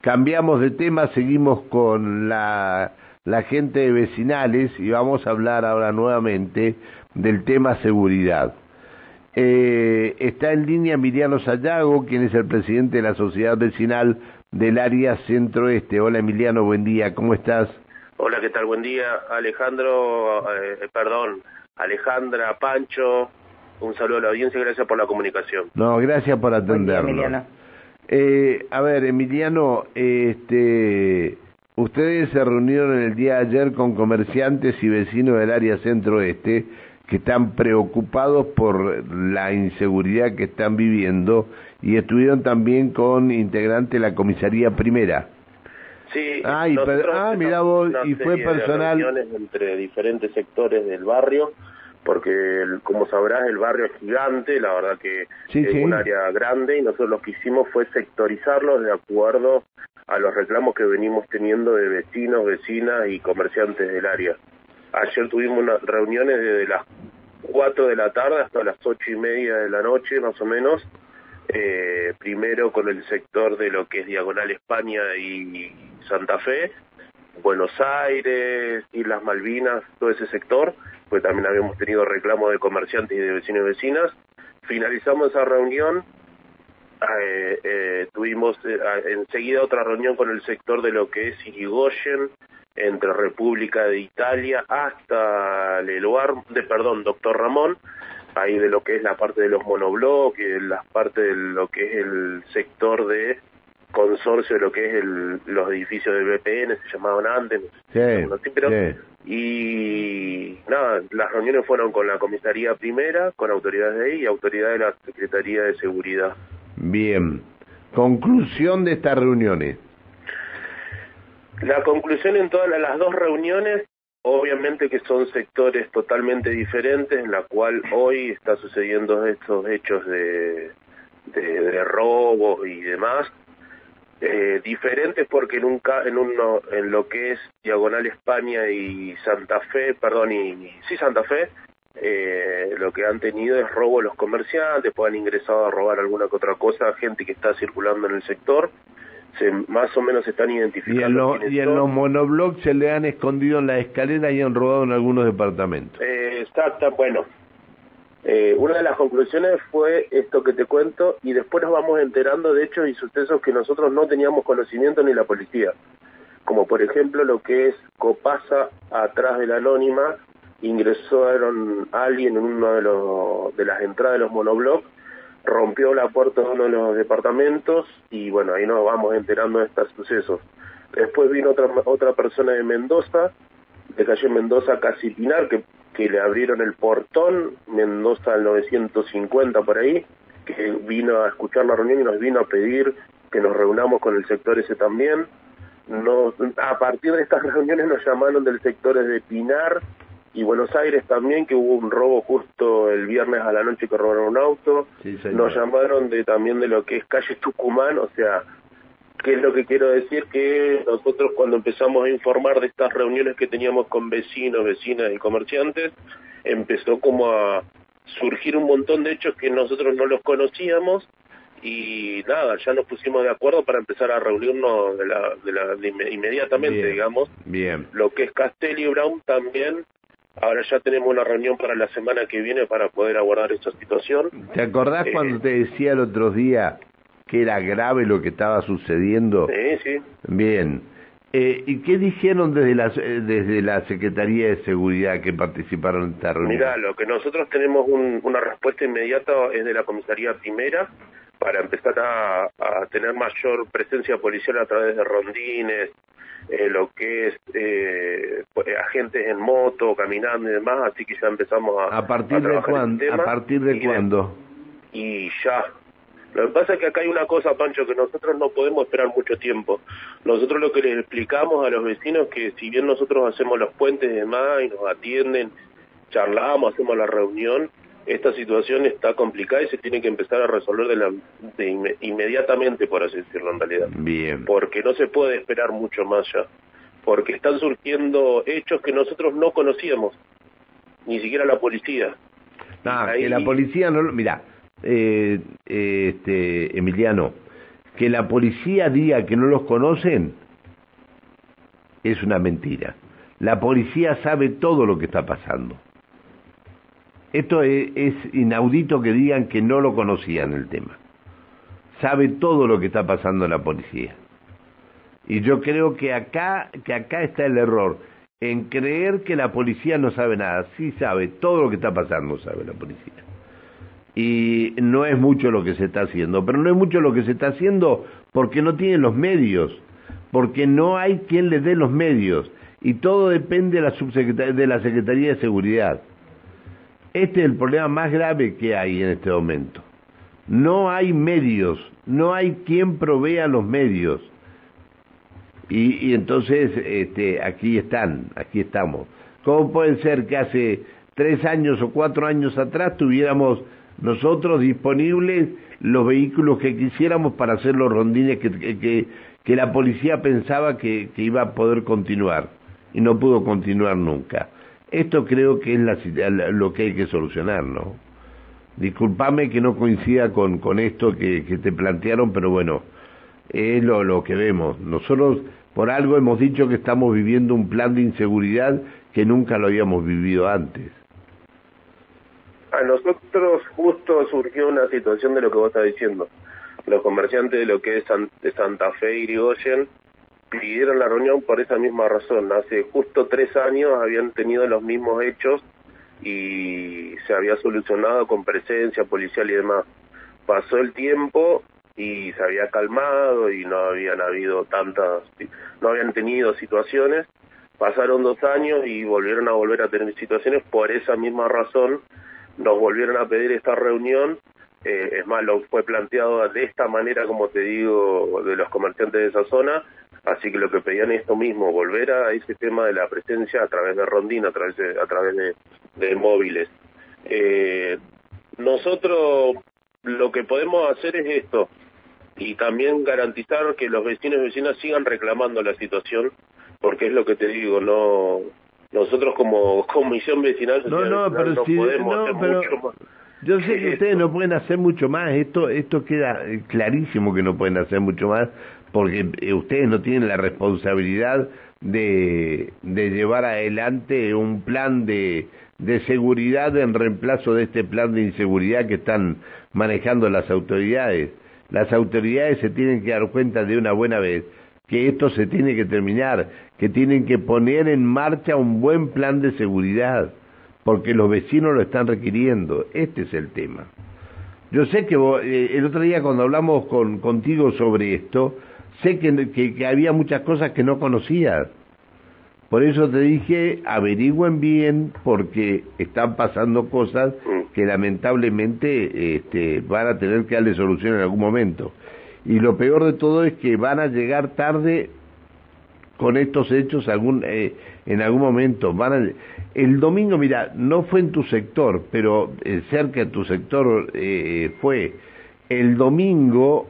cambiamos de tema, seguimos con la, la gente de vecinales y vamos a hablar ahora nuevamente del tema seguridad. Eh, está en línea Emiliano Sayago, quien es el presidente de la Sociedad Vecinal del área centro-este. Hola Emiliano, buen día, ¿cómo estás? Hola, ¿qué tal? Buen día, Alejandro, eh, perdón, Alejandra, Pancho, un saludo a la audiencia y gracias por la comunicación. No, gracias por atendernos. Eh, a ver, Emiliano, este, ustedes se reunieron el día de ayer con comerciantes y vecinos del área centro-este que están preocupados por la inseguridad que están viviendo y estuvieron también con integrantes de la comisaría primera. Sí, ah, y ah vos, y fue personal. entre diferentes sectores del barrio, porque como sabrás el barrio es gigante, la verdad que es un área grande y nosotros lo que hicimos fue sectorizarlos de acuerdo a los reclamos que venimos teniendo de vecinos, vecinas y comerciantes del área. Ayer tuvimos unas reuniones desde las 4 de la tarde hasta las ocho y media de la noche, más o menos. Eh, primero con el sector de lo que es Diagonal España y Santa Fe, Buenos Aires, Islas Malvinas, todo ese sector, pues también habíamos tenido reclamos de comerciantes y de vecinos y vecinas. Finalizamos esa reunión, eh, eh, tuvimos enseguida otra reunión con el sector de lo que es Irigoyen, entre República de Italia hasta Leluar, de perdón, Doctor Ramón, ahí de lo que es la parte de los monobloques, la parte de lo que es el sector de consorcio de lo que es el, los edificios del BPN, se llamaban antes, y nada, las reuniones fueron con la comisaría primera, con autoridades de ahí y autoridades de la Secretaría de Seguridad. Bien, conclusión de estas reuniones. La conclusión en todas las dos reuniones, obviamente que son sectores totalmente diferentes, en la cual hoy está sucediendo estos hechos de, de, robos y demás, eh, diferentes porque nunca en uno en lo que es diagonal España y Santa Fe perdón y, sí Santa Fe eh, lo que han tenido es robo los comerciantes pues han ingresado a robar alguna que otra cosa gente que está circulando en el sector se, más o menos están identificando. Y en, los monoblocks se le han escondido en la escalera y han robado en algunos departamentos. Eh, exacto, bueno. Eh, una de las conclusiones fue esto que te cuento y después nos vamos enterando de hechos y sucesos que nosotros no teníamos conocimiento ni la policía. Como por ejemplo lo que es Copasa atrás de la anónima, ingresó alguien en una de, de las entradas de los monoblocks rompió la puerta de uno de los departamentos y bueno, ahí nos vamos enterando de estos sucesos. Después vino otra, otra persona de Mendoza, de calle Mendoza casi Pinar, que, que le abrieron el portón, Mendoza al 950 por ahí, que vino a escuchar la reunión y nos vino a pedir que nos reunamos con el sector ese también. Nos, a partir de estas reuniones nos llamaron del sector de Pinar, y Buenos Aires también, que hubo un robo justo el viernes a la noche que robaron un auto. Nos llamaron de también de lo que es calle Tucumán, o sea, ¿qué es lo que quiero decir? Que nosotros cuando empezamos a informar de estas reuniones que teníamos con vecinos, vecinas y comerciantes, empezó como a surgir un montón de hechos que nosotros no los conocíamos y nada, ya nos pusimos de acuerdo para empezar a reunirnos de la, de la, inmediatamente, digamos. Bien. Lo que es Castelli y Brown también Ahora ya tenemos una reunión para la semana que viene para poder abordar esta situación. ¿Te acordás eh, cuando te decía el otro día que era grave lo que estaba sucediendo? Sí, sí. Bien. Eh, ¿Y qué dijeron desde la, desde la Secretaría de Seguridad que participaron en esta reunión? Mira, lo que nosotros tenemos una respuesta inmediata es de la Comisaría Primera para empezar a tener mayor presencia policial a través de rondines, eh, lo que es eh, agentes en moto, caminando y demás, así que ya empezamos a... ¿A partir de cuándo? ¿A partir de cuándo? Y ya. Lo que pasa es que acá hay una cosa, Pancho, que nosotros no podemos esperar mucho tiempo. Nosotros lo que les explicamos a los vecinos que si bien nosotros hacemos los puentes y demás y nos atienden, charlamos, hacemos la reunión, esta situación está complicada y se tiene que empezar a resolver de la, de inmediatamente, por así decirlo, en realidad. Bien. Porque no se puede esperar mucho más ya. Porque están surgiendo hechos que nosotros no conocíamos, ni siquiera la policía. No, que la policía no... Mira, eh, este, Emiliano, que la policía diga que no los conocen es una mentira. La policía sabe todo lo que está pasando. Esto es, inaudito que digan que no lo conocían el tema. Sabe todo lo que está pasando la policía. Y yo creo que acá, que acá está el error, en creer que la policía no sabe nada. Sí sabe, todo lo que está pasando sabe la policía. Y no es mucho lo que se está haciendo, pero no es mucho lo que se está haciendo porque no tienen los medios, porque no hay quien le dé los medios. Y todo depende de la, de la Secretaría de Seguridad. Este es el problema más grave que hay en este momento. No hay medios, no hay quien provea los medios. Y, entonces este, aquí están, aquí estamos. ¿Cómo puede ser que hace tres años o cuatro años atrás tuviéramos nosotros disponibles los vehículos que quisiéramos para hacer los rondines que, la policía pensaba que, iba a poder continuar y no pudo continuar nunca? Esto creo que es lo que hay que solucionar, ¿no? Disculpame que no coincida con, esto que, que te plantearon, pero bueno, es lo, lo que vemos. Nosotros por algo hemos dicho que estamos viviendo un plan de inseguridad que nunca lo habíamos vivido antes. A nosotros justo surgió una situación de lo que vos estás diciendo. Los comerciantes de lo que es de Santa Fe y Grigoyen pidieron la reunión por esa misma razón. Hace justo tres años habían tenido los mismos hechos y se había solucionado con presencia policial y demás. Pasó el tiempo y se había calmado y no habían habido tantas, no habían tenido situaciones. Pasaron dos años y volvieron a volver a tener situaciones. Por esa misma razón nos volvieron a pedir esta reunión eh, es más, lo fue planteado de esta manera, como te digo, de los comerciantes de esa zona, así que lo que pedían es esto mismo, volver a ese tema de la presencia a través de Rondín, a través de, a través de, móviles. Eh, nosotros lo que podemos hacer es esto, y también garantizar que los vecinos y vecinas sigan reclamando la situación, porque es lo que te digo, no nosotros como comisión vecinal no, no, pero no podemos hacer mucho más yo sé que ustedes no pueden hacer mucho más, esto, esto queda eh, clarísimo que no pueden hacer mucho más, porque eh, ustedes no tienen la responsabilidad de, de llevar adelante un plan de, de seguridad en reemplazo de este plan de inseguridad que están manejando las autoridades. Las autoridades se tienen que dar cuenta de una buena vez que esto se tiene que terminar, que tienen que poner en marcha un buen plan de seguridad porque los vecinos lo están requiriendo. Este es el tema. Yo sé que eh, el otro día cuando hablamos con, contigo sobre esto, sé que, que, había muchas cosas que no conocías. Por eso te dije, averigüen bien porque están pasando cosas que lamentablemente este, van a tener que darle solución en algún momento. Y lo peor de todo es que van a llegar tarde con estos hechos algún, eh, en algún momento. Van el domingo, mira, no fue en tu sector, pero eh, cerca de tu sector eh, fue. El domingo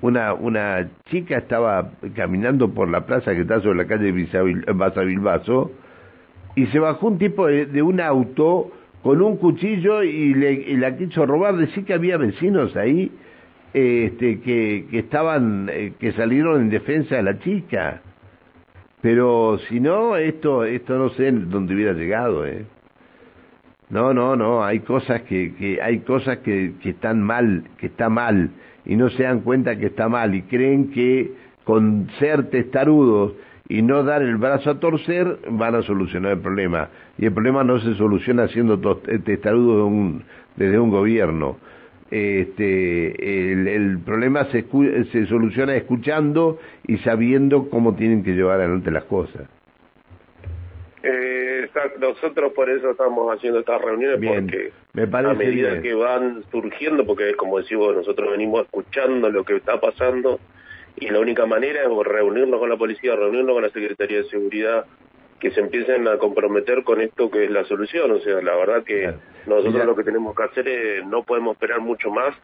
una, una chica estaba caminando por la plaza que está sobre la calle Basa Bilbaso y se bajó un tipo de, un auto con un cuchillo y, le, y la quiso robar. Decía que había vecinos ahí este, que, que estaban, eh, que salieron en defensa de la chica. Pero si no, esto, esto no sé dónde hubiera llegado, ¿eh? No, no, no, hay cosas que, que hay cosas que, que están mal, que está mal, y no se dan cuenta que está mal, y creen que con ser testarudos y no dar el brazo a torcer van a solucionar el problema. Y el problema no se soluciona siendo testarudos desde un gobierno este, el, problema se, se soluciona escuchando y sabiendo cómo tienen que llevar adelante las cosas. Eh, nosotros por eso estamos haciendo estas reuniones porque a medida que van surgiendo, porque como decimos, nosotros venimos escuchando lo que está pasando y la única manera es reunirnos con la policía, reunirnos con la Secretaría de Seguridad, que se empiecen a comprometer con esto que es la solución. O sea, la verdad que nosotros lo que tenemos que hacer es, no podemos esperar mucho más,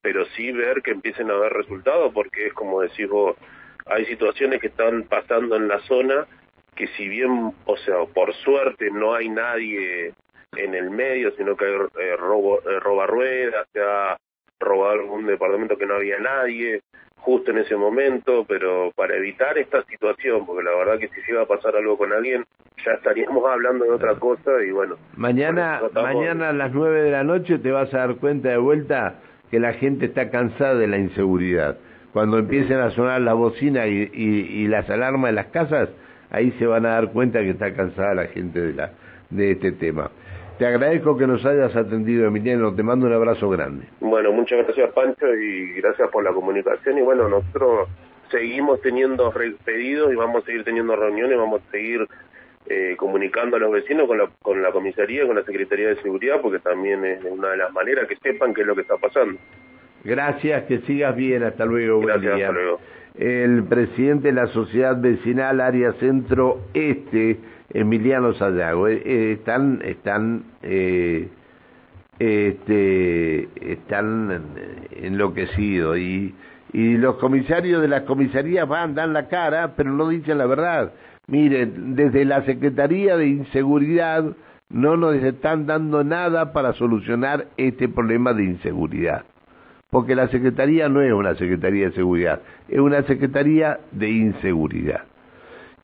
pero sí ver que empiecen a haber resultados, porque es como decís vos, hay situaciones que están pasando en la zona que si bien, o sea, por suerte no hay nadie en el medio, sino que hay eh, robo, eh, roba ruedas, se ha robado algún departamento que no había nadie, justo en ese momento, pero para evitar esta situación, porque la verdad que si llega a pasar algo con alguien, ya estaríamos hablando de otra cosa y bueno. Mañana, mañana a las nueve de la noche te vas a dar cuenta de vuelta que la gente está cansada de la inseguridad. Cuando empiecen a sonar la bocina y, y, las alarmas de las casas, ahí se van a dar cuenta que está cansada la gente de, la, de este tema. Te agradezco que nos hayas atendido, Emiliano. Te mando un abrazo grande. Bueno, muchas gracias, Pancho, y gracias por la comunicación. Y bueno, nosotros seguimos teniendo pedidos y vamos a seguir teniendo reuniones, vamos a seguir eh, comunicando a los vecinos con la, con la comisaría, con la Secretaría de Seguridad, porque también es una de las maneras que sepan qué es lo que está pasando. Gracias, que sigas bien. Hasta luego. Gracias, hasta luego. El presidente de la Sociedad Vecinal Área Centro Este Emiliano Sayago. Eh, eh, están, están, eh, este, están enloquecidos y, y los comisarios de las comisarías van, dan la cara, pero no dicen la verdad. Miren, desde la Secretaría de Inseguridad no nos están dando nada para solucionar este problema de inseguridad. Porque la Secretaría no es una Secretaría de Seguridad, es una Secretaría de Inseguridad.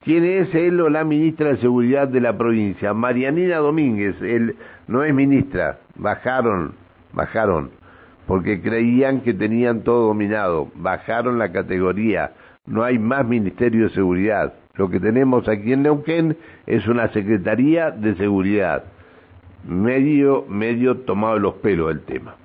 ¿Quién es él o la ministra de Seguridad de la provincia? Marianina Domínguez, él no es ministra, bajaron, bajaron, porque creían que tenían todo dominado, bajaron la categoría, no hay más Ministerio de Seguridad. Lo que tenemos aquí en Neuquén es una Secretaría de Seguridad, medio, medio tomado los pelos el tema.